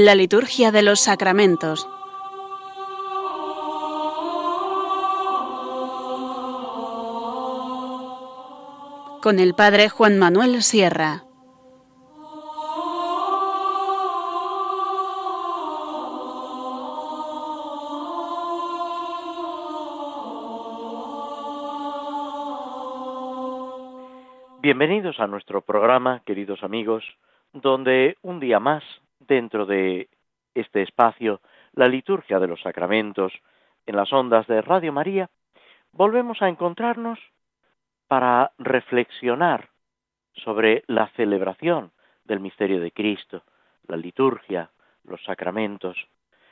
La liturgia de los sacramentos. Con el Padre Juan Manuel Sierra. Bienvenidos a nuestro programa, queridos amigos, donde un día más, dentro de este espacio, la liturgia de los sacramentos, en las ondas de Radio María, volvemos a encontrarnos para reflexionar sobre la celebración del misterio de Cristo, la liturgia, los sacramentos,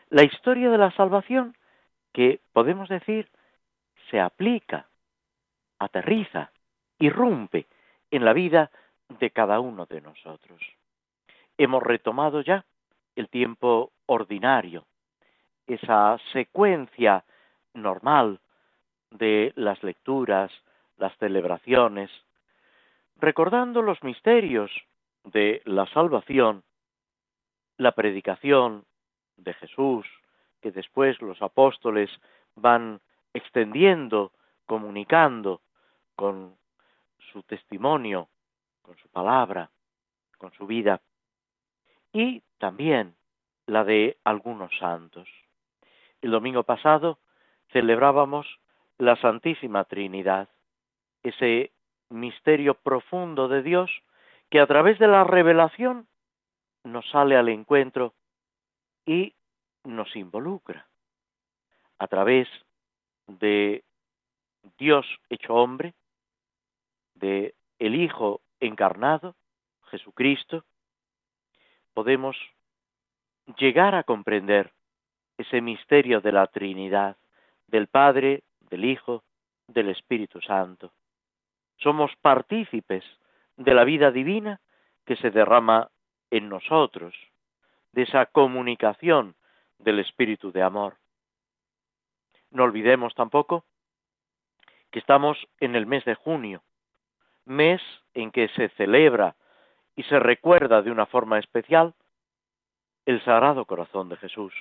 la historia de la salvación que, podemos decir, se aplica, aterriza, irrumpe en la vida de cada uno de nosotros. Hemos retomado ya el tiempo ordinario, esa secuencia normal de las lecturas, las celebraciones, recordando los misterios de la salvación, la predicación de Jesús, que después los apóstoles van extendiendo, comunicando con su testimonio, con su palabra, con su vida, y también la de algunos santos. El domingo pasado celebrábamos la Santísima Trinidad, ese misterio profundo de Dios que a través de la revelación nos sale al encuentro y nos involucra. A través de Dios hecho hombre, de el Hijo encarnado, Jesucristo, podemos llegar a comprender ese misterio de la Trinidad, del Padre, del Hijo, del Espíritu Santo. Somos partícipes de la vida divina que se derrama en nosotros, de esa comunicación del Espíritu de amor. No olvidemos tampoco que estamos en el mes de junio, mes en que se celebra y se recuerda de una forma especial el Sagrado Corazón de Jesús,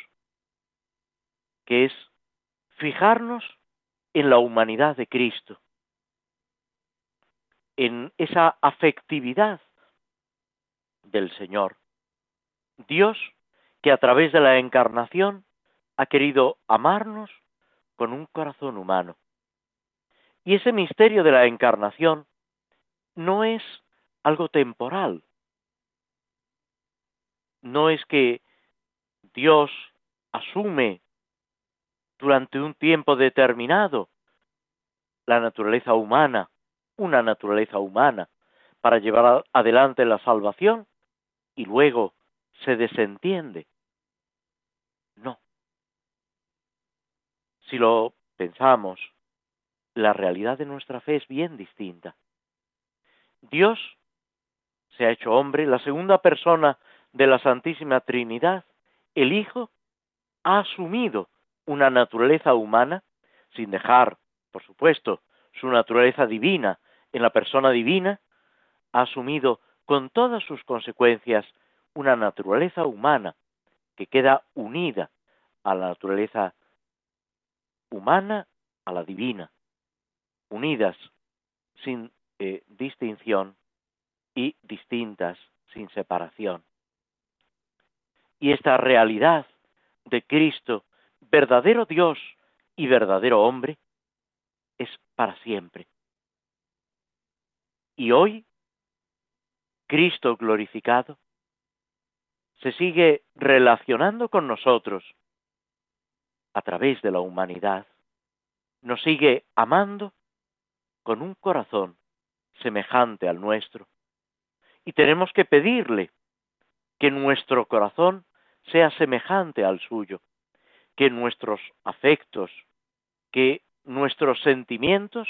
que es fijarnos en la humanidad de Cristo, en esa afectividad del Señor. Dios que a través de la encarnación ha querido amarnos con un corazón humano. Y ese misterio de la encarnación no es algo temporal. No es que Dios asume durante un tiempo determinado la naturaleza humana, una naturaleza humana, para llevar adelante la salvación y luego se desentiende. No. Si lo pensamos, la realidad de nuestra fe es bien distinta. Dios se ha hecho hombre, la segunda persona de la Santísima Trinidad, el Hijo, ha asumido una naturaleza humana, sin dejar, por supuesto, su naturaleza divina en la persona divina, ha asumido con todas sus consecuencias una naturaleza humana que queda unida a la naturaleza humana, a la divina, unidas sin eh, distinción y distintas sin separación. Y esta realidad de Cristo, verdadero Dios y verdadero hombre, es para siempre. Y hoy, Cristo glorificado se sigue relacionando con nosotros a través de la humanidad, nos sigue amando con un corazón semejante al nuestro. Y tenemos que pedirle que nuestro corazón sea semejante al suyo, que nuestros afectos, que nuestros sentimientos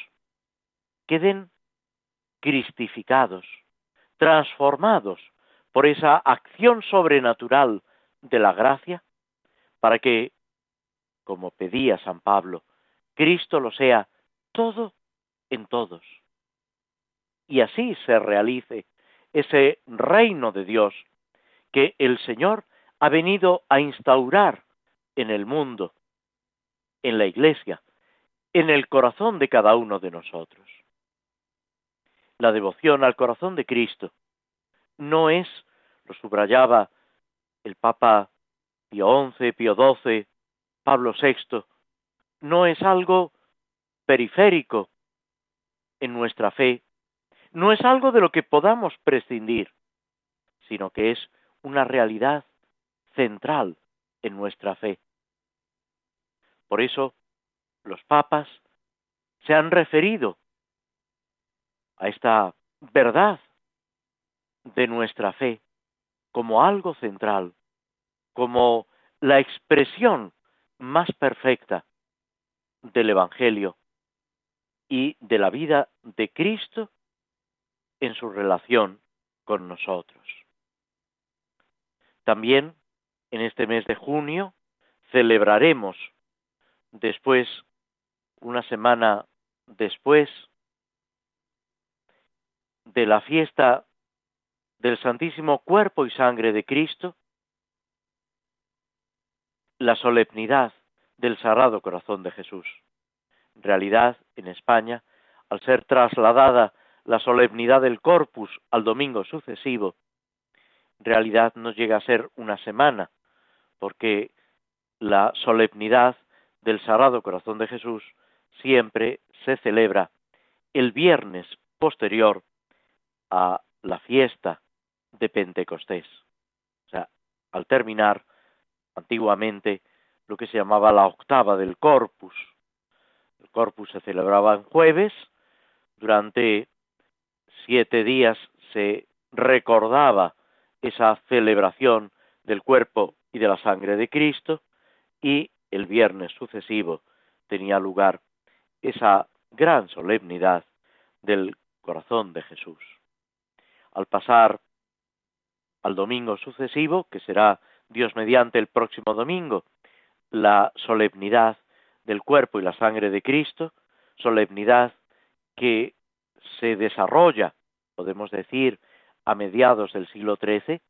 queden cristificados, transformados por esa acción sobrenatural de la gracia, para que, como pedía San Pablo, Cristo lo sea todo en todos y así se realice ese reino de Dios que el Señor ha venido a instaurar en el mundo, en la iglesia, en el corazón de cada uno de nosotros. La devoción al corazón de Cristo no es, lo subrayaba el Papa Pío XI, Pío XII, Pablo VI, no es algo periférico en nuestra fe, no es algo de lo que podamos prescindir, sino que es una realidad central en nuestra fe. Por eso, los papas se han referido a esta verdad de nuestra fe como algo central, como la expresión más perfecta del Evangelio y de la vida de Cristo en su relación con nosotros. También en este mes de junio celebraremos después, una semana después de la fiesta del Santísimo Cuerpo y Sangre de Cristo, la solemnidad del Sagrado Corazón de Jesús. En realidad, en España, al ser trasladada la solemnidad del Corpus al domingo sucesivo, en realidad no llega a ser una semana, porque la solemnidad del Sagrado Corazón de Jesús siempre se celebra el viernes posterior a la fiesta de Pentecostés. O sea, al terminar antiguamente lo que se llamaba la octava del corpus. El corpus se celebraba en jueves, durante siete días se recordaba esa celebración del cuerpo y de la sangre de Cristo y el viernes sucesivo tenía lugar esa gran solemnidad del corazón de Jesús. Al pasar al domingo sucesivo, que será Dios mediante el próximo domingo, la solemnidad del cuerpo y la sangre de Cristo, solemnidad que se desarrolla, podemos decir, a mediados del siglo XIII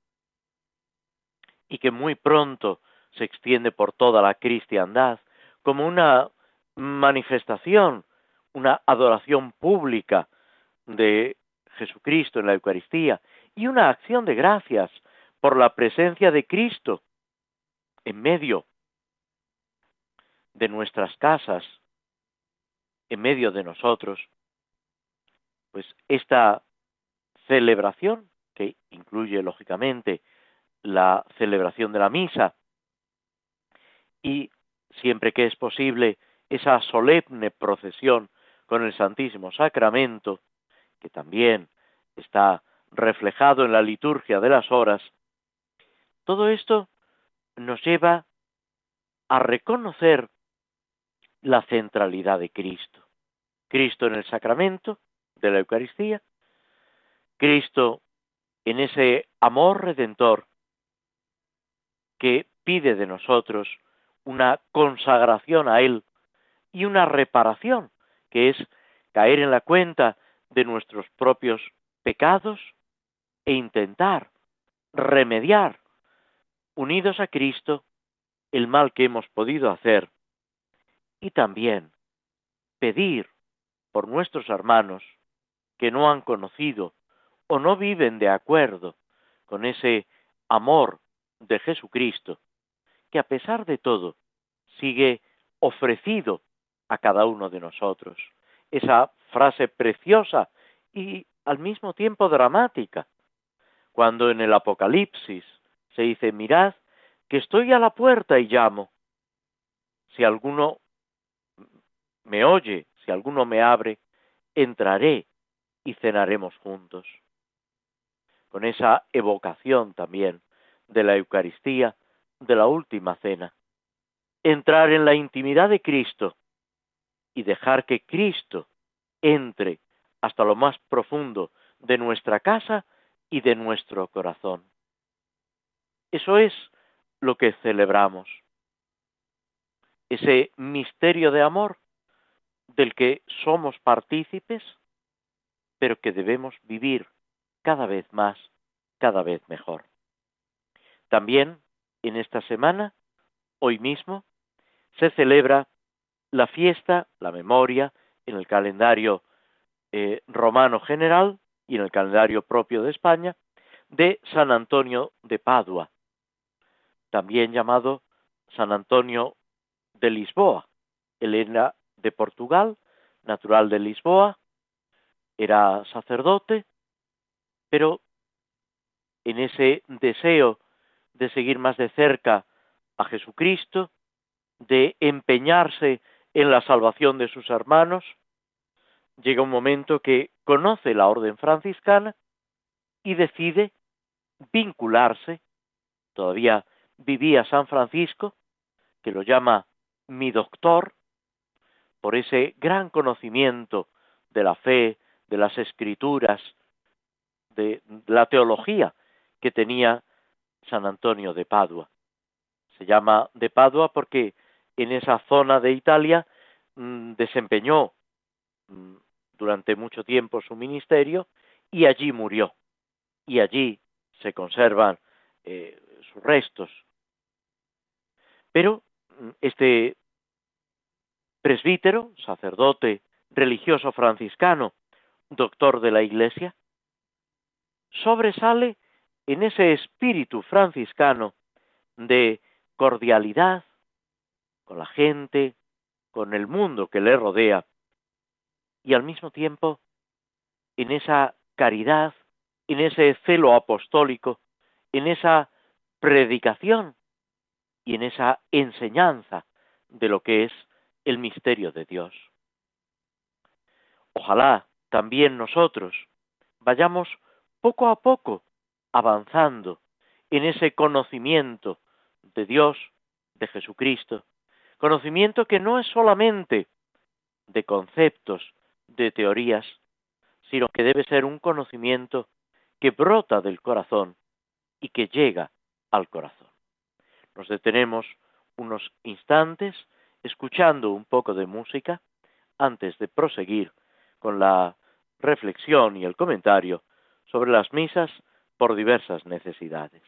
y que muy pronto se extiende por toda la cristiandad como una manifestación, una adoración pública de Jesucristo en la Eucaristía y una acción de gracias por la presencia de Cristo en medio de nuestras casas, en medio de nosotros, pues esta celebración, que incluye lógicamente la celebración de la misa, y siempre que es posible esa solemne procesión con el Santísimo Sacramento, que también está reflejado en la liturgia de las horas, todo esto nos lleva a reconocer la centralidad de Cristo. Cristo en el sacramento de la Eucaristía, Cristo en ese amor redentor que pide de nosotros una consagración a Él y una reparación, que es caer en la cuenta de nuestros propios pecados e intentar remediar, unidos a Cristo, el mal que hemos podido hacer y también pedir por nuestros hermanos que no han conocido o no viven de acuerdo con ese amor de Jesucristo, que a pesar de todo sigue ofrecido a cada uno de nosotros. Esa frase preciosa y al mismo tiempo dramática, cuando en el Apocalipsis se dice, mirad, que estoy a la puerta y llamo. Si alguno me oye, si alguno me abre, entraré y cenaremos juntos. Con esa evocación también de la Eucaristía, de la última cena. Entrar en la intimidad de Cristo y dejar que Cristo entre hasta lo más profundo de nuestra casa y de nuestro corazón. Eso es lo que celebramos. Ese misterio de amor del que somos partícipes, pero que debemos vivir cada vez más, cada vez mejor. También en esta semana, hoy mismo, se celebra la fiesta, la memoria, en el calendario eh, romano general y en el calendario propio de España, de San Antonio de Padua, también llamado San Antonio de Lisboa. Elena de Portugal, natural de Lisboa, era sacerdote, pero en ese deseo de seguir más de cerca a Jesucristo, de empeñarse en la salvación de sus hermanos, llega un momento que conoce la orden franciscana y decide vincularse, todavía vivía San Francisco, que lo llama mi doctor, por ese gran conocimiento de la fe, de las escrituras, de la teología que tenía San Antonio de Padua. Se llama de Padua porque en esa zona de Italia mm, desempeñó mm, durante mucho tiempo su ministerio y allí murió. Y allí se conservan eh, sus restos. Pero mm, este presbítero, sacerdote religioso franciscano, doctor de la Iglesia, sobresale en ese espíritu franciscano de cordialidad con la gente, con el mundo que le rodea, y al mismo tiempo en esa caridad, en ese celo apostólico, en esa predicación y en esa enseñanza de lo que es el misterio de Dios. Ojalá también nosotros vayamos poco a poco avanzando en ese conocimiento de Dios, de Jesucristo, conocimiento que no es solamente de conceptos, de teorías, sino que debe ser un conocimiento que brota del corazón y que llega al corazón. Nos detenemos unos instantes escuchando un poco de música antes de proseguir con la reflexión y el comentario sobre las misas por diversas necesidades.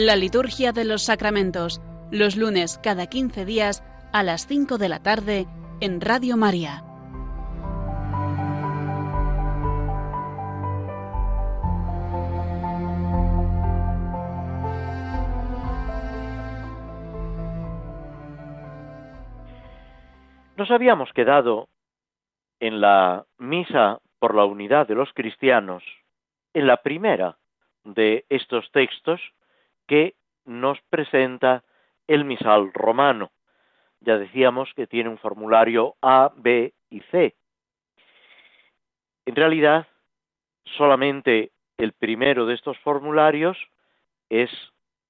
La liturgia de los sacramentos, los lunes cada 15 días a las 5 de la tarde en Radio María. Nos habíamos quedado en la misa por la unidad de los cristianos, en la primera de estos textos que nos presenta el misal romano, ya decíamos que tiene un formulario A, B y C. En realidad, solamente el primero de estos formularios es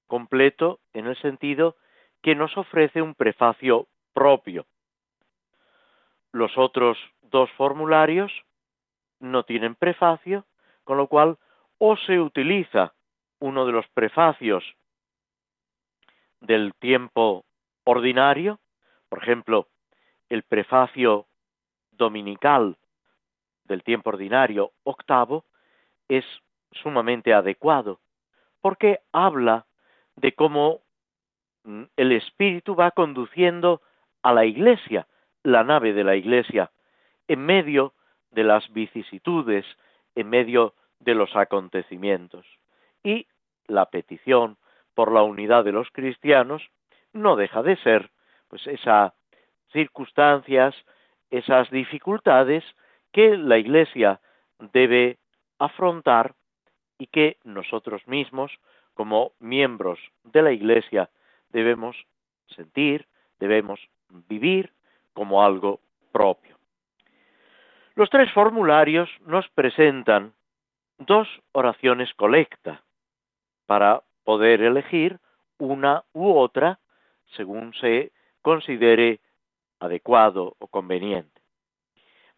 completo en el sentido que nos ofrece un prefacio propio. Los otros dos formularios no tienen prefacio, con lo cual o se utiliza uno de los prefacios del tiempo ordinario, por ejemplo, el prefacio dominical del tiempo ordinario octavo, es sumamente adecuado, porque habla de cómo mm, el Espíritu va conduciendo a la Iglesia, la nave de la Iglesia, en medio de las vicisitudes, en medio de los acontecimientos. Y la petición por la unidad de los cristianos no deja de ser pues esas circunstancias, esas dificultades que la Iglesia debe afrontar y que nosotros mismos, como miembros de la Iglesia, debemos sentir, debemos vivir como algo propio. Los tres formularios nos presentan dos oraciones colecta para poder elegir una u otra según se considere adecuado o conveniente.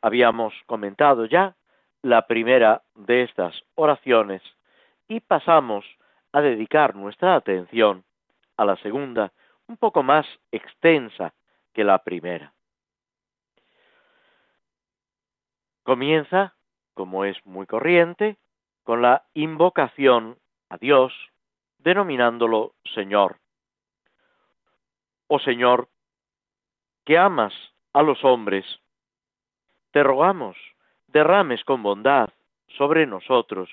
Habíamos comentado ya la primera de estas oraciones y pasamos a dedicar nuestra atención a la segunda, un poco más extensa que la primera. Comienza, como es muy corriente, con la invocación a Dios, denominándolo Señor. Oh Señor, que amas a los hombres, te rogamos, derrames con bondad sobre nosotros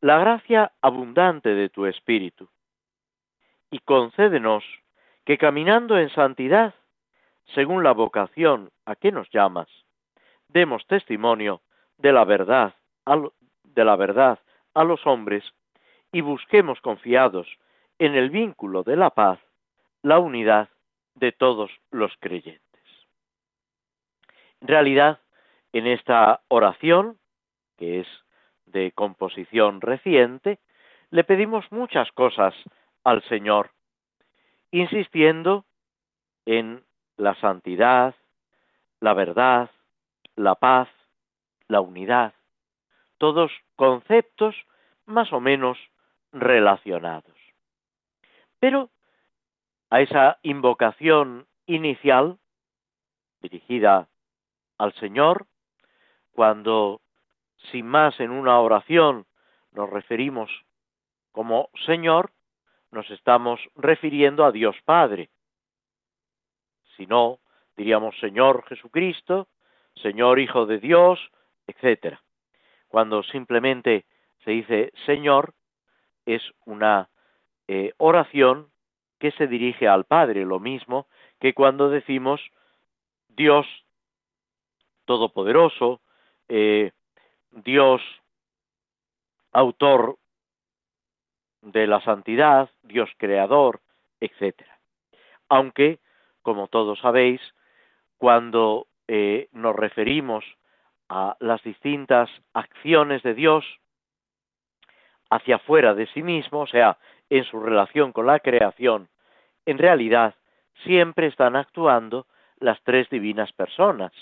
la gracia abundante de tu Espíritu, y concédenos que caminando en santidad, según la vocación a que nos llamas, demos testimonio de la verdad de la verdad a los hombres y busquemos confiados en el vínculo de la paz la unidad de todos los creyentes. En realidad, en esta oración, que es de composición reciente, le pedimos muchas cosas al Señor, insistiendo en la santidad, la verdad, la paz, la unidad, todos conceptos más o menos relacionados. Pero a esa invocación inicial dirigida al Señor, cuando sin más en una oración nos referimos como Señor, nos estamos refiriendo a Dios Padre. Si no, diríamos Señor Jesucristo, Señor Hijo de Dios, etc. Cuando simplemente se dice Señor, es una eh, oración que se dirige al Padre, lo mismo que cuando decimos Dios Todopoderoso, eh, Dios autor de la santidad, Dios creador, etc. Aunque, como todos sabéis, cuando eh, nos referimos a las distintas acciones de Dios hacia fuera de sí mismo, o sea, en su relación con la creación, en realidad siempre están actuando las tres divinas personas,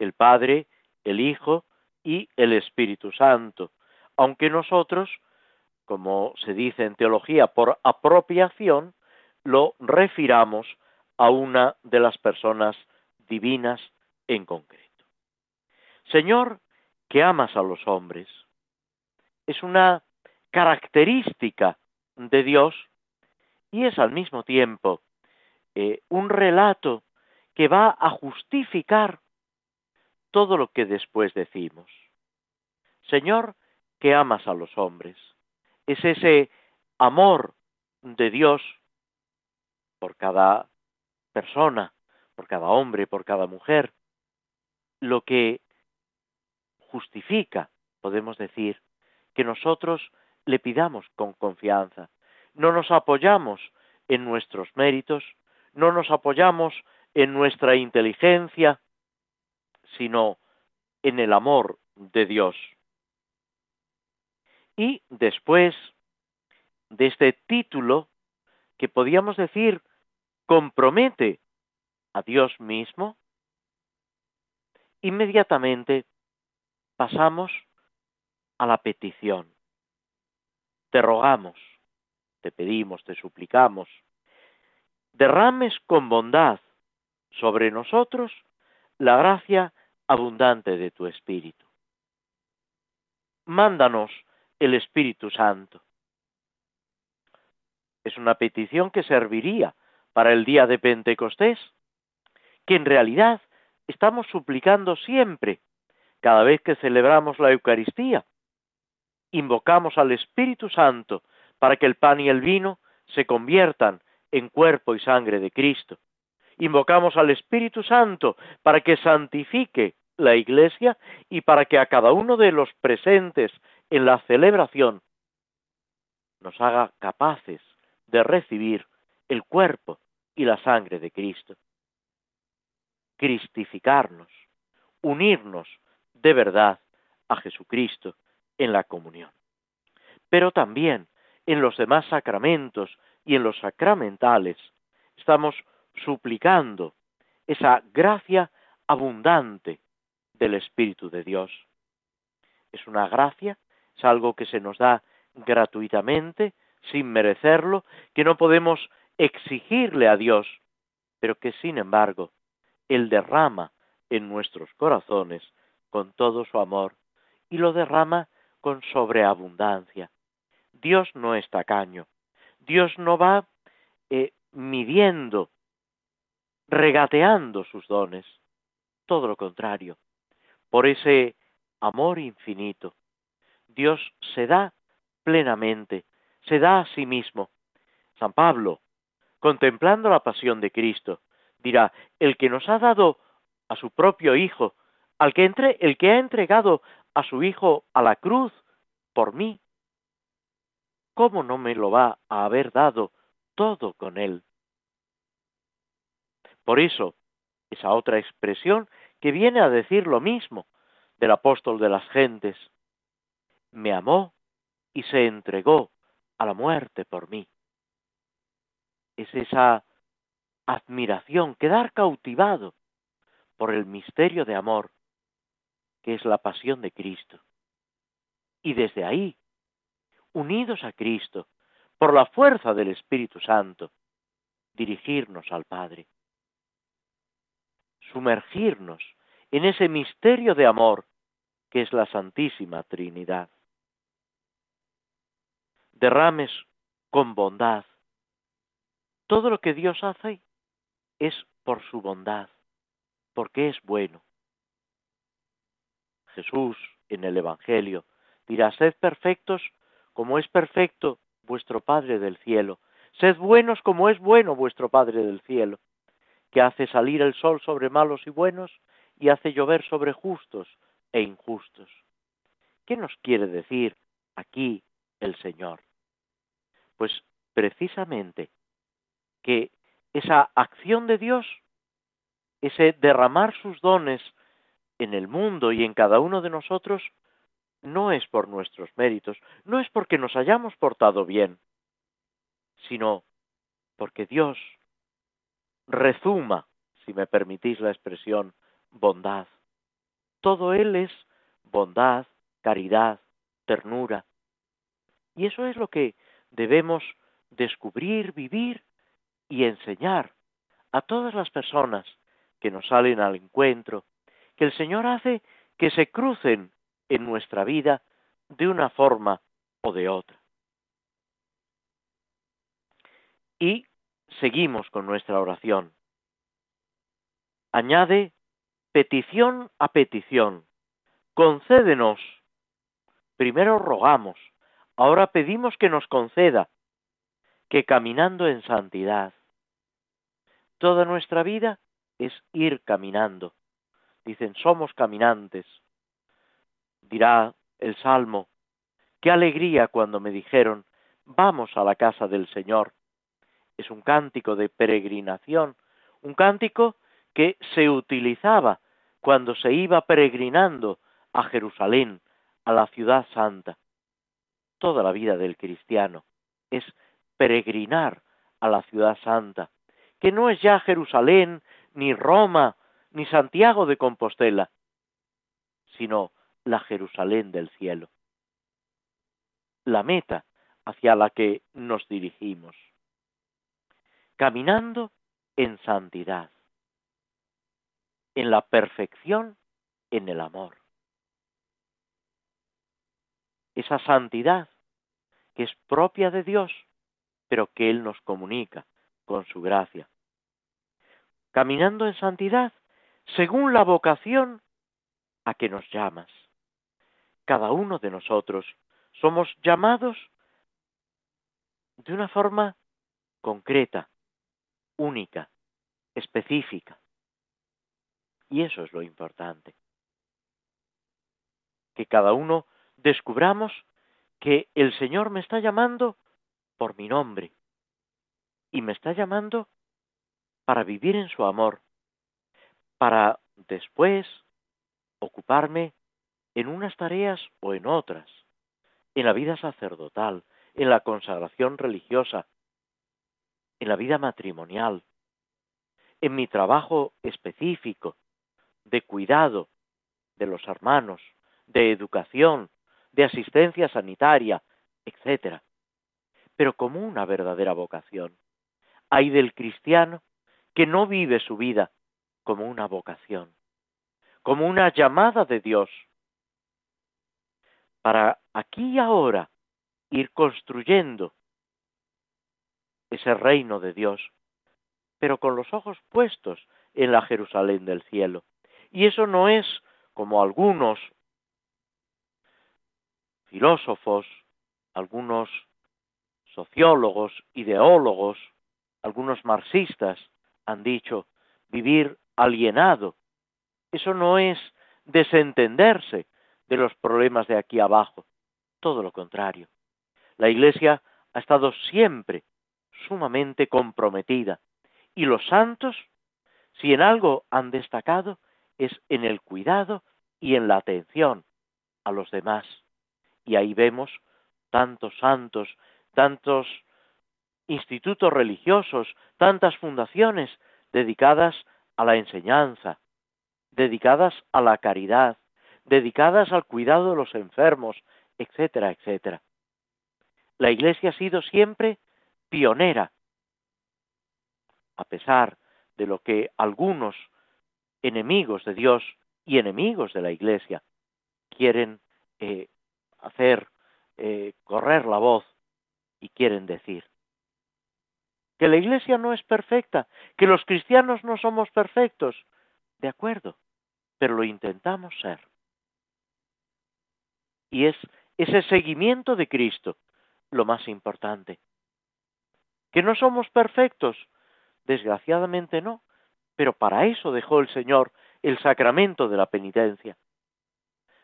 el Padre, el Hijo y el Espíritu Santo, aunque nosotros, como se dice en teología, por apropiación, lo refiramos a una de las personas divinas en concreto. Señor, que amas a los hombres. Es una característica de Dios y es al mismo tiempo eh, un relato que va a justificar todo lo que después decimos. Señor, que amas a los hombres. Es ese amor de Dios por cada persona, por cada hombre, por cada mujer, lo que justifica, podemos decir, que nosotros le pidamos con confianza. No nos apoyamos en nuestros méritos, no nos apoyamos en nuestra inteligencia, sino en el amor de Dios. Y después de este título, que podíamos decir compromete a Dios mismo, inmediatamente pasamos a la petición. Te rogamos, te pedimos, te suplicamos, derrames con bondad sobre nosotros la gracia abundante de tu Espíritu. Mándanos el Espíritu Santo. Es una petición que serviría para el día de Pentecostés, que en realidad estamos suplicando siempre, cada vez que celebramos la Eucaristía. Invocamos al Espíritu Santo para que el pan y el vino se conviertan en cuerpo y sangre de Cristo. Invocamos al Espíritu Santo para que santifique la Iglesia y para que a cada uno de los presentes en la celebración nos haga capaces de recibir el cuerpo y la sangre de Cristo. Cristificarnos, unirnos de verdad a Jesucristo en la comunión. Pero también en los demás sacramentos y en los sacramentales estamos suplicando esa gracia abundante del Espíritu de Dios. Es una gracia, es algo que se nos da gratuitamente, sin merecerlo, que no podemos exigirle a Dios, pero que sin embargo Él derrama en nuestros corazones con todo su amor y lo derrama con sobreabundancia. Dios no es tacaño, Dios no va eh, midiendo, regateando sus dones, todo lo contrario, por ese amor infinito. Dios se da plenamente, se da a sí mismo. San Pablo, contemplando la pasión de Cristo, dirá, el que nos ha dado a su propio Hijo, al que entre, el que ha entregado a su Hijo a la cruz por mí, ¿cómo no me lo va a haber dado todo con él? Por eso, esa otra expresión que viene a decir lo mismo del apóstol de las gentes, me amó y se entregó a la muerte por mí. Es esa admiración, quedar cautivado por el misterio de amor que es la pasión de Cristo. Y desde ahí, unidos a Cristo, por la fuerza del Espíritu Santo, dirigirnos al Padre sumergirnos en ese misterio de amor que es la Santísima Trinidad. Derrames con bondad. Todo lo que Dios hace es por su bondad, porque es bueno. Jesús en el Evangelio dirá, sed perfectos como es perfecto vuestro Padre del cielo, sed buenos como es bueno vuestro Padre del cielo que hace salir el sol sobre malos y buenos y hace llover sobre justos e injustos. ¿Qué nos quiere decir aquí el Señor? Pues precisamente que esa acción de Dios, ese derramar sus dones en el mundo y en cada uno de nosotros, no es por nuestros méritos, no es porque nos hayamos portado bien, sino porque Dios rezuma, si me permitís la expresión, bondad. Todo Él es bondad, caridad, ternura. Y eso es lo que debemos descubrir, vivir y enseñar a todas las personas que nos salen al encuentro, que el Señor hace que se crucen en nuestra vida de una forma o de otra. Y seguimos con nuestra oración. Añade petición a petición. Concédenos. Primero rogamos, ahora pedimos que nos conceda, que caminando en santidad. Toda nuestra vida es ir caminando. Dicen, somos caminantes. Dirá el Salmo, qué alegría cuando me dijeron, vamos a la casa del Señor es un cántico de peregrinación, un cántico que se utilizaba cuando se iba peregrinando a Jerusalén, a la ciudad santa. Toda la vida del cristiano es peregrinar a la ciudad santa, que no es ya Jerusalén, ni Roma, ni Santiago de Compostela, sino la Jerusalén del cielo, la meta hacia la que nos dirigimos, caminando en santidad, en la perfección, en el amor. Esa santidad que es propia de Dios, pero que Él nos comunica con su gracia. Caminando en santidad según la vocación a que nos llamas. Cada uno de nosotros somos llamados de una forma concreta, única, específica. Y eso es lo importante. Que cada uno descubramos que el Señor me está llamando por mi nombre y me está llamando para vivir en su amor, para después ocuparme en unas tareas o en otras, en la vida sacerdotal, en la consagración religiosa, en la vida matrimonial, en mi trabajo específico de cuidado de los hermanos, de educación, de asistencia sanitaria, etc. Pero como una verdadera vocación. Hay del cristiano que no vive su vida como una vocación, como una llamada de Dios, para aquí y ahora ir construyendo ese reino de Dios, pero con los ojos puestos en la Jerusalén del cielo. Y eso no es como algunos filósofos, algunos sociólogos, ideólogos, algunos marxistas han dicho vivir alienado. Eso no es desentenderse de los problemas de aquí abajo, todo lo contrario. La Iglesia ha estado siempre sumamente comprometida y los santos, si en algo han destacado, es en el cuidado y en la atención a los demás. Y ahí vemos tantos santos, tantos institutos religiosos, tantas fundaciones dedicadas a la enseñanza, dedicadas a la caridad, dedicadas al cuidado de los enfermos, etcétera, etcétera. La Iglesia ha sido siempre pionera, a pesar de lo que algunos enemigos de Dios y enemigos de la Iglesia quieren eh, hacer eh, correr la voz y quieren decir que la Iglesia no es perfecta, que los cristianos no somos perfectos. De acuerdo, pero lo intentamos ser. Y es ese seguimiento de Cristo lo más importante. Que no somos perfectos, desgraciadamente no, pero para eso dejó el Señor el sacramento de la penitencia.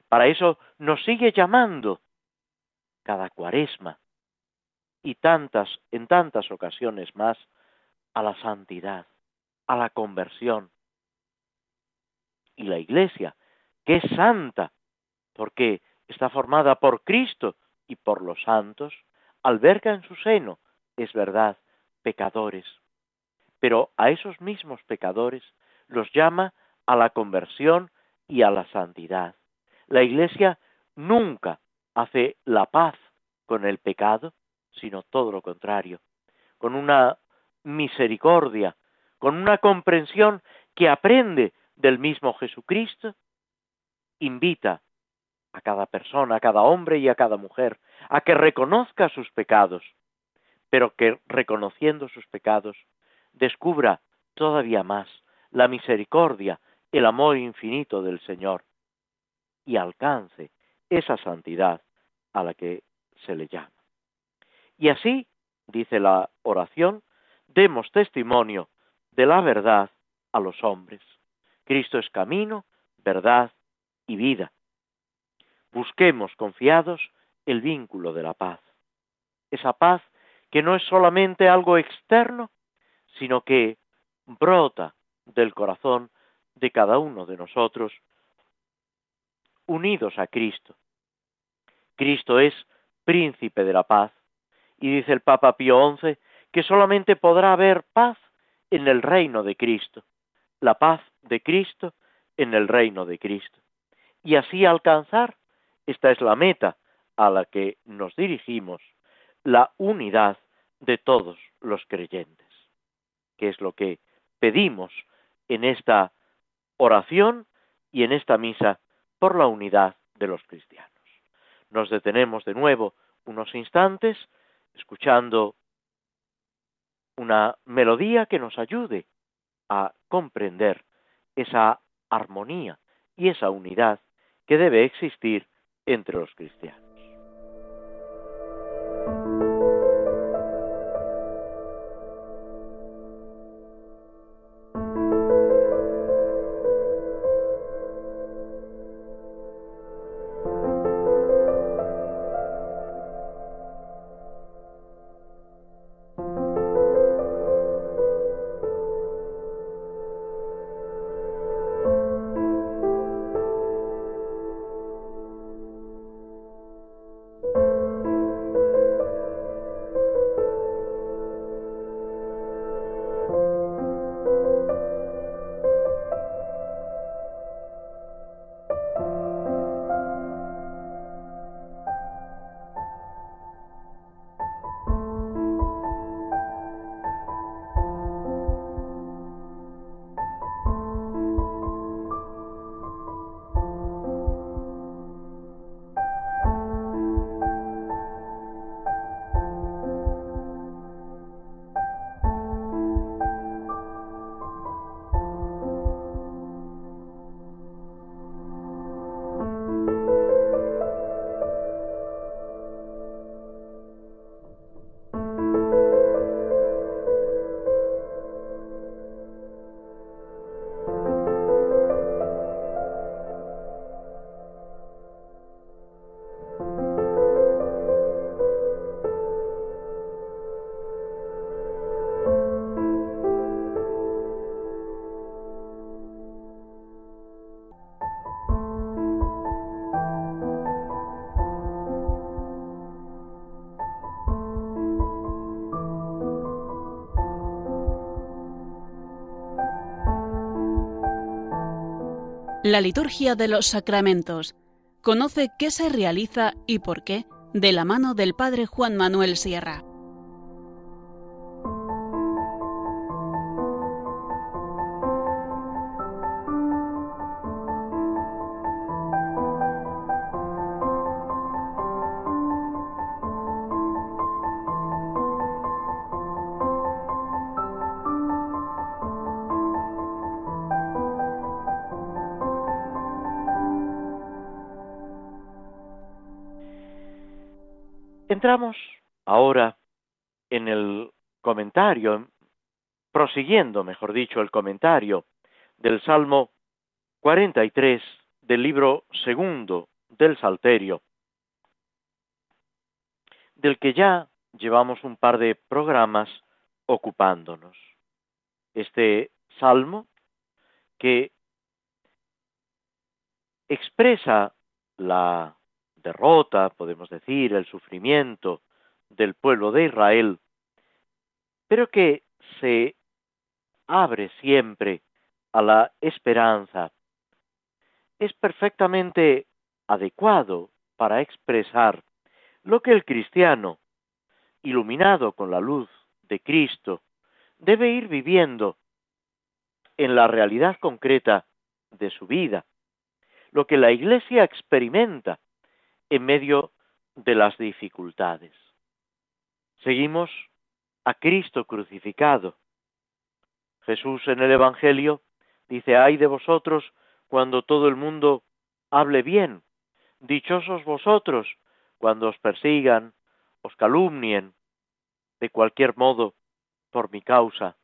Para eso nos sigue llamando cada cuaresma y tantas, en tantas ocasiones más, a la santidad, a la conversión. Y la Iglesia, que es santa, porque está formada por Cristo y por los santos, alberga en su seno, es verdad, pecadores. Pero a esos mismos pecadores los llama a la conversión y a la santidad. La Iglesia nunca hace la paz con el pecado, sino todo lo contrario, con una misericordia, con una comprensión que aprende del mismo Jesucristo, invita a cada persona, a cada hombre y a cada mujer, a que reconozca sus pecados, pero que reconociendo sus pecados, descubra todavía más la misericordia, el amor infinito del Señor, y alcance esa santidad a la que se le llama. Y así, dice la oración, demos testimonio de la verdad a los hombres. Cristo es camino, verdad y vida. Busquemos confiados el vínculo de la paz. Esa paz que no es solamente algo externo, sino que brota del corazón de cada uno de nosotros, unidos a Cristo. Cristo es príncipe de la paz, y dice el Papa Pío XI que solamente podrá haber paz en el reino de Cristo, la paz de Cristo en el reino de Cristo. Y así alcanzar, esta es la meta a la que nos dirigimos, la unidad de todos los creyentes, que es lo que pedimos en esta oración y en esta misa por la unidad de los cristianos. Nos detenemos de nuevo unos instantes escuchando una melodía que nos ayude a comprender esa armonía y esa unidad que debe existir entre los cristianos. La liturgia de los sacramentos. Conoce qué se realiza y por qué de la mano del Padre Juan Manuel Sierra. Entramos ahora en el comentario, prosiguiendo, mejor dicho, el comentario del Salmo 43 del libro segundo del Salterio, del que ya llevamos un par de programas ocupándonos. Este salmo que expresa la derrota, podemos decir, el sufrimiento del pueblo de Israel, pero que se abre siempre a la esperanza, es perfectamente adecuado para expresar lo que el cristiano, iluminado con la luz de Cristo, debe ir viviendo en la realidad concreta de su vida, lo que la Iglesia experimenta en medio de las dificultades. Seguimos a Cristo crucificado. Jesús en el Evangelio dice, ay de vosotros cuando todo el mundo hable bien, dichosos vosotros cuando os persigan, os calumnien, de cualquier modo, por mi causa.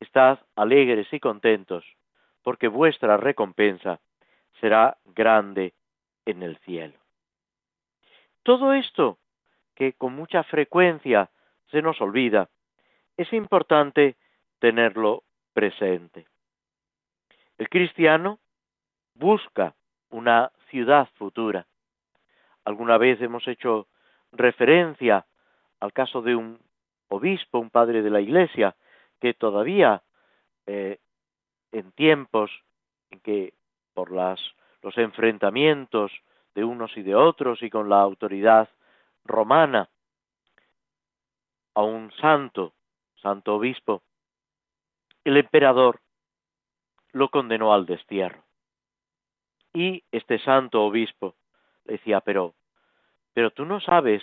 Estad alegres y contentos, porque vuestra recompensa será grande en el cielo. Todo esto, que con mucha frecuencia se nos olvida, es importante tenerlo presente. El cristiano busca una ciudad futura. Alguna vez hemos hecho referencia al caso de un obispo, un padre de la iglesia, que todavía eh, en tiempos en que por las, los enfrentamientos de unos y de otros y con la autoridad romana, a un santo, santo obispo, el emperador lo condenó al destierro. Y este santo obispo le decía, pero, pero tú no sabes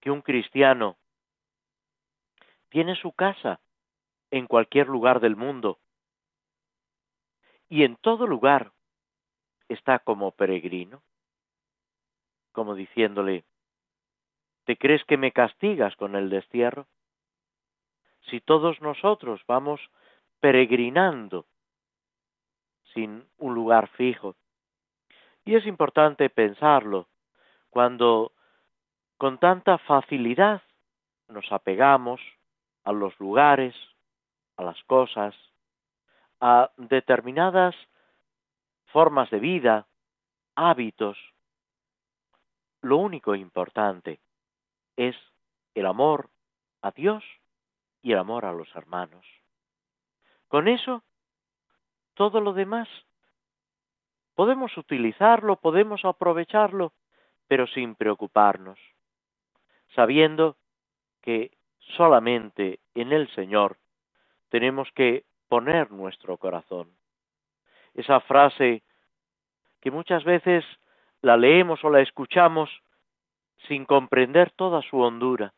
que un cristiano tiene su casa en cualquier lugar del mundo y en todo lugar está como peregrino, como diciéndole, ¿te crees que me castigas con el destierro? Si todos nosotros vamos peregrinando sin un lugar fijo. Y es importante pensarlo cuando con tanta facilidad nos apegamos a los lugares, a las cosas, a determinadas formas de vida, hábitos. Lo único importante es el amor a Dios y el amor a los hermanos. Con eso todo lo demás podemos utilizarlo, podemos aprovecharlo, pero sin preocuparnos, sabiendo que solamente en el Señor tenemos que poner nuestro corazón. Esa frase que muchas veces la leemos o la escuchamos sin comprender toda su hondura.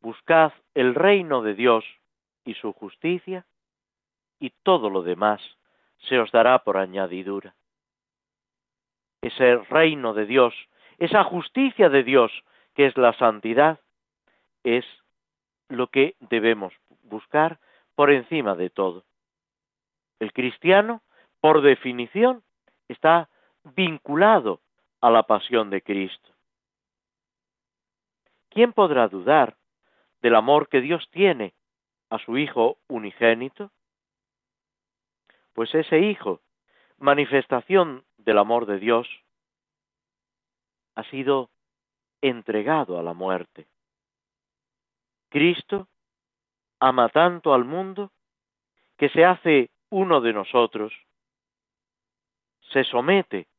Buscad el reino de Dios y su justicia, y todo lo demás se os dará por añadidura. Ese reino de Dios, esa justicia de Dios, que es la santidad, es lo que debemos buscar por encima de todo. El cristiano, por definición, está vinculado a la pasión de Cristo. ¿Quién podrá dudar del amor que Dios tiene a su Hijo unigénito? Pues ese Hijo, manifestación del amor de Dios, ha sido entregado a la muerte. Cristo ama tanto al mundo que se hace uno de nosotros, se somete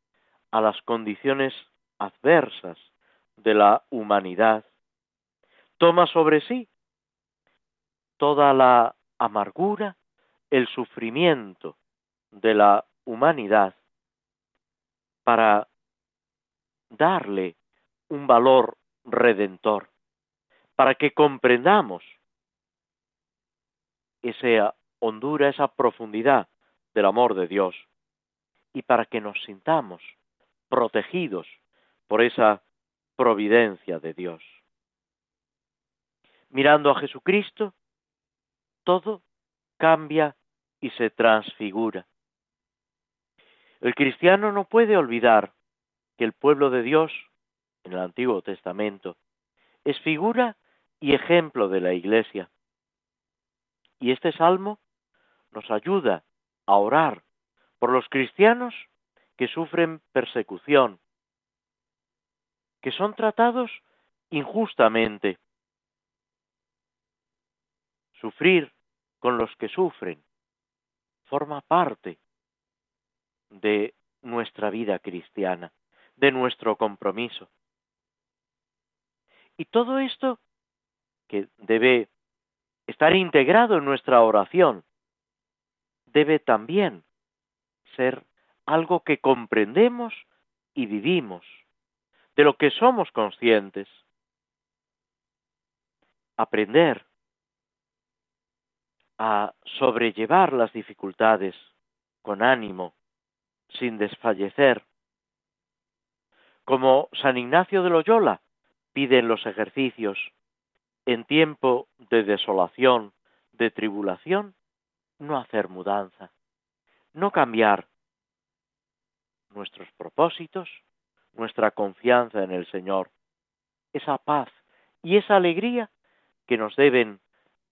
a las condiciones adversas de la humanidad, toma sobre sí toda la amargura, el sufrimiento, de la humanidad para darle un valor redentor, para que comprendamos esa hondura, esa profundidad del amor de Dios y para que nos sintamos protegidos por esa providencia de Dios. Mirando a Jesucristo, todo cambia y se transfigura. El cristiano no puede olvidar que el pueblo de Dios, en el Antiguo Testamento, es figura y ejemplo de la Iglesia. Y este salmo nos ayuda a orar por los cristianos que sufren persecución, que son tratados injustamente. Sufrir con los que sufren forma parte de nuestra vida cristiana, de nuestro compromiso. Y todo esto que debe estar integrado en nuestra oración, debe también ser algo que comprendemos y vivimos, de lo que somos conscientes. Aprender a sobrellevar las dificultades con ánimo, sin desfallecer. Como San Ignacio de Loyola pide en los ejercicios, en tiempo de desolación, de tribulación, no hacer mudanza, no cambiar nuestros propósitos, nuestra confianza en el Señor, esa paz y esa alegría que nos deben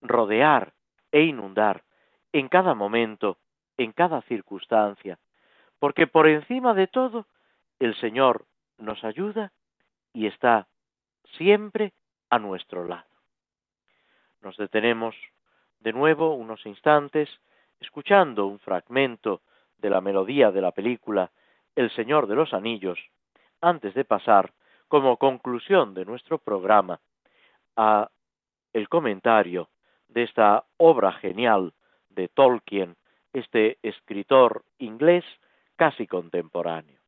rodear e inundar en cada momento, en cada circunstancia, porque por encima de todo el Señor nos ayuda y está siempre a nuestro lado. Nos detenemos de nuevo unos instantes escuchando un fragmento de la melodía de la película El Señor de los Anillos, antes de pasar, como conclusión de nuestro programa, a el comentario de esta obra genial de Tolkien, este escritor inglés casi contemporáneo.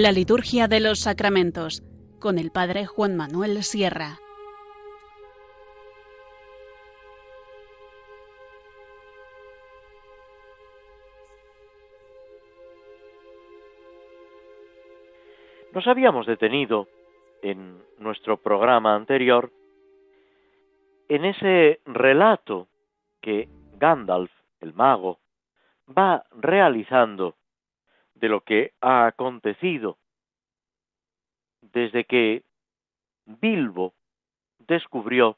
La liturgia de los sacramentos con el Padre Juan Manuel Sierra. Nos habíamos detenido en nuestro programa anterior en ese relato que Gandalf, el mago, va realizando de lo que ha acontecido. Desde que Bilbo descubrió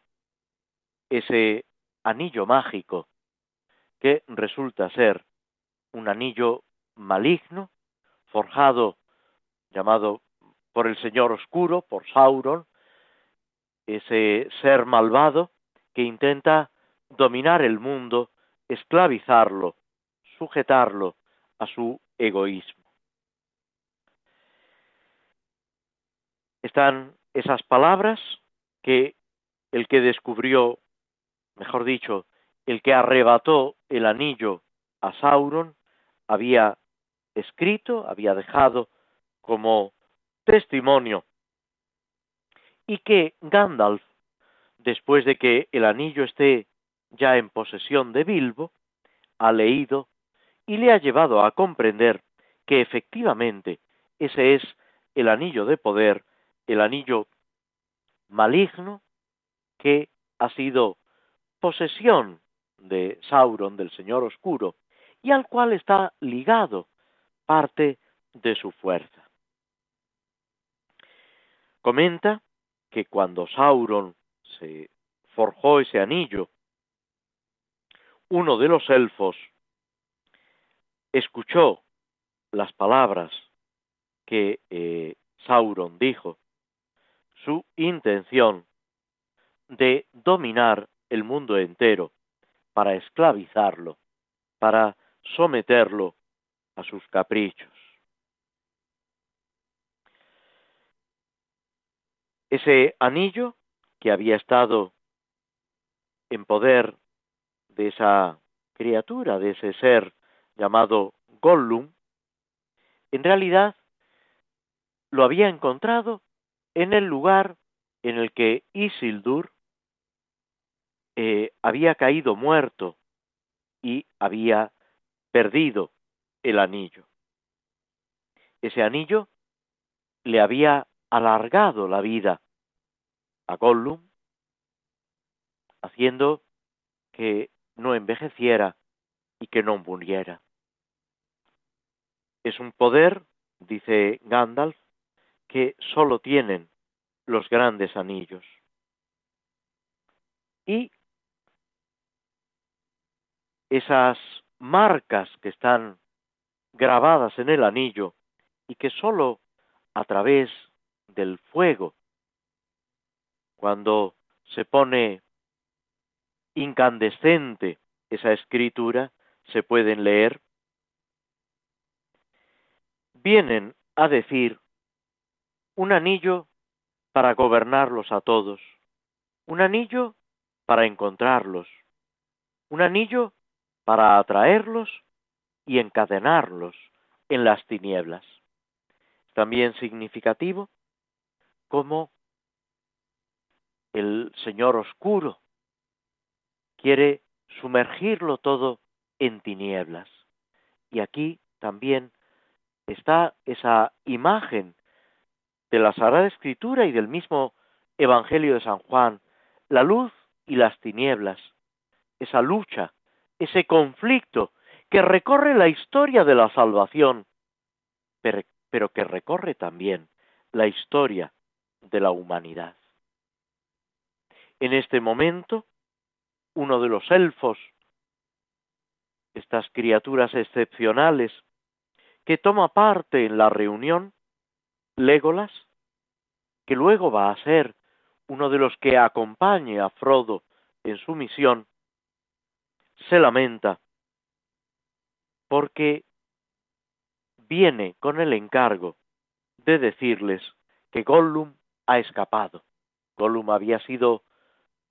ese anillo mágico que resulta ser un anillo maligno, forjado, llamado por el Señor Oscuro, por Sauron, ese ser malvado que intenta dominar el mundo, esclavizarlo, sujetarlo a su egoísmo. Están esas palabras que el que descubrió, mejor dicho, el que arrebató el anillo a Sauron, había escrito, había dejado como testimonio, y que Gandalf, después de que el anillo esté ya en posesión de Bilbo, ha leído y le ha llevado a comprender que efectivamente ese es el anillo de poder, el anillo maligno que ha sido posesión de Sauron, del Señor Oscuro, y al cual está ligado parte de su fuerza. Comenta que cuando Sauron se forjó ese anillo, uno de los elfos escuchó las palabras que eh, Sauron dijo, su intención de dominar el mundo entero para esclavizarlo, para someterlo a sus caprichos. Ese anillo que había estado en poder de esa criatura, de ese ser llamado Gollum, en realidad lo había encontrado en el lugar en el que Isildur eh, había caído muerto y había perdido el anillo. Ese anillo le había alargado la vida a Gollum, haciendo que no envejeciera y que no muriera. Es un poder, dice Gandalf, que sólo tienen los grandes anillos. Y esas marcas que están grabadas en el anillo y que sólo a través del fuego, cuando se pone incandescente esa escritura, se pueden leer, vienen a decir un anillo para gobernarlos a todos, un anillo para encontrarlos, un anillo para atraerlos y encadenarlos en las tinieblas. También significativo como el Señor oscuro quiere sumergirlo todo en tinieblas. Y aquí también está esa imagen de la Sagrada Escritura y del mismo Evangelio de San Juan, la luz y las tinieblas, esa lucha, ese conflicto que recorre la historia de la salvación, pero, que recorre también la historia de la humanidad. En este momento, uno de los elfos, estas criaturas excepcionales, que toma parte en la reunión, Légolas, que luego va a ser uno de los que acompañe a Frodo en su misión, se lamenta porque viene con el encargo de decirles que Gollum ha escapado. Gollum había sido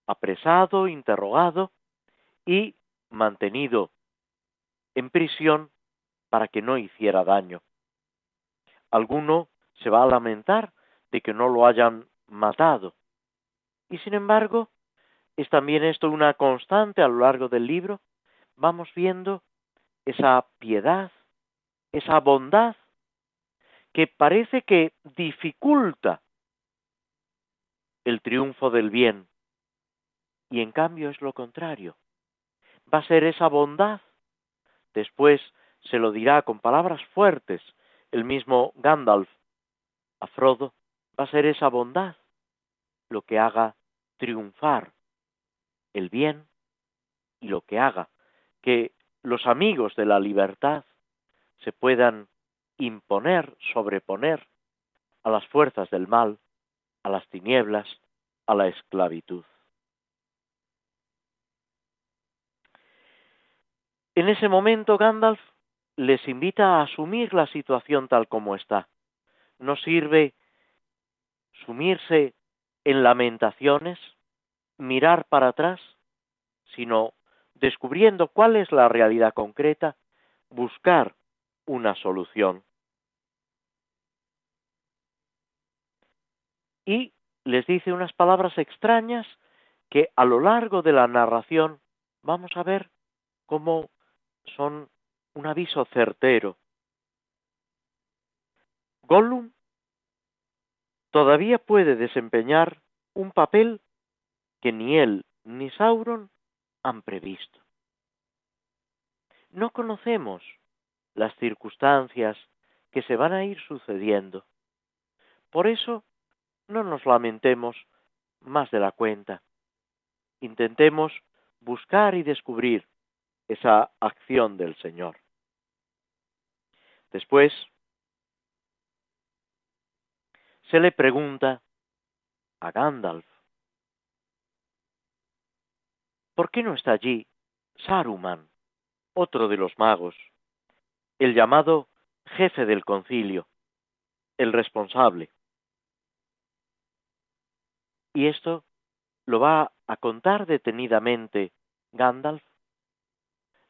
apresado, interrogado y mantenido en prisión para que no hiciera daño. Alguno se va a lamentar de que no lo hayan matado. Y sin embargo, es también esto una constante a lo largo del libro. Vamos viendo esa piedad, esa bondad que parece que dificulta el triunfo del bien. Y en cambio es lo contrario. Va a ser esa bondad. Después se lo dirá con palabras fuertes el mismo Gandalf a Frodo. Va a ser esa bondad lo que haga triunfar el bien y lo que haga que los amigos de la libertad se puedan imponer, sobreponer a las fuerzas del mal, a las tinieblas, a la esclavitud. En ese momento Gandalf les invita a asumir la situación tal como está. No sirve sumirse en lamentaciones, mirar para atrás, sino descubriendo cuál es la realidad concreta, buscar una solución. Y les dice unas palabras extrañas que a lo largo de la narración vamos a ver cómo son un aviso certero. Gollum todavía puede desempeñar un papel que ni él ni Sauron han previsto. No conocemos las circunstancias que se van a ir sucediendo. Por eso, no nos lamentemos más de la cuenta. Intentemos buscar y descubrir esa acción del Señor. Después, se le pregunta a Gandalf, ¿por qué no está allí Saruman, otro de los magos, el llamado jefe del concilio, el responsable? Y esto lo va a contar detenidamente Gandalf,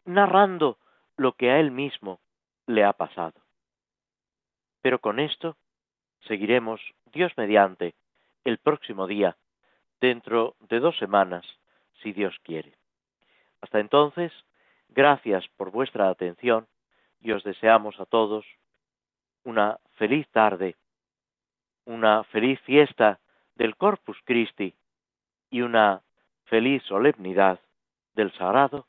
narrando lo que a él mismo le ha pasado. Pero con esto seguiremos, Dios mediante, el próximo día, dentro de dos semanas, si Dios quiere. Hasta entonces, gracias por vuestra atención y os deseamos a todos una feliz tarde, una feliz fiesta del Corpus Christi y una feliz solemnidad del Sagrado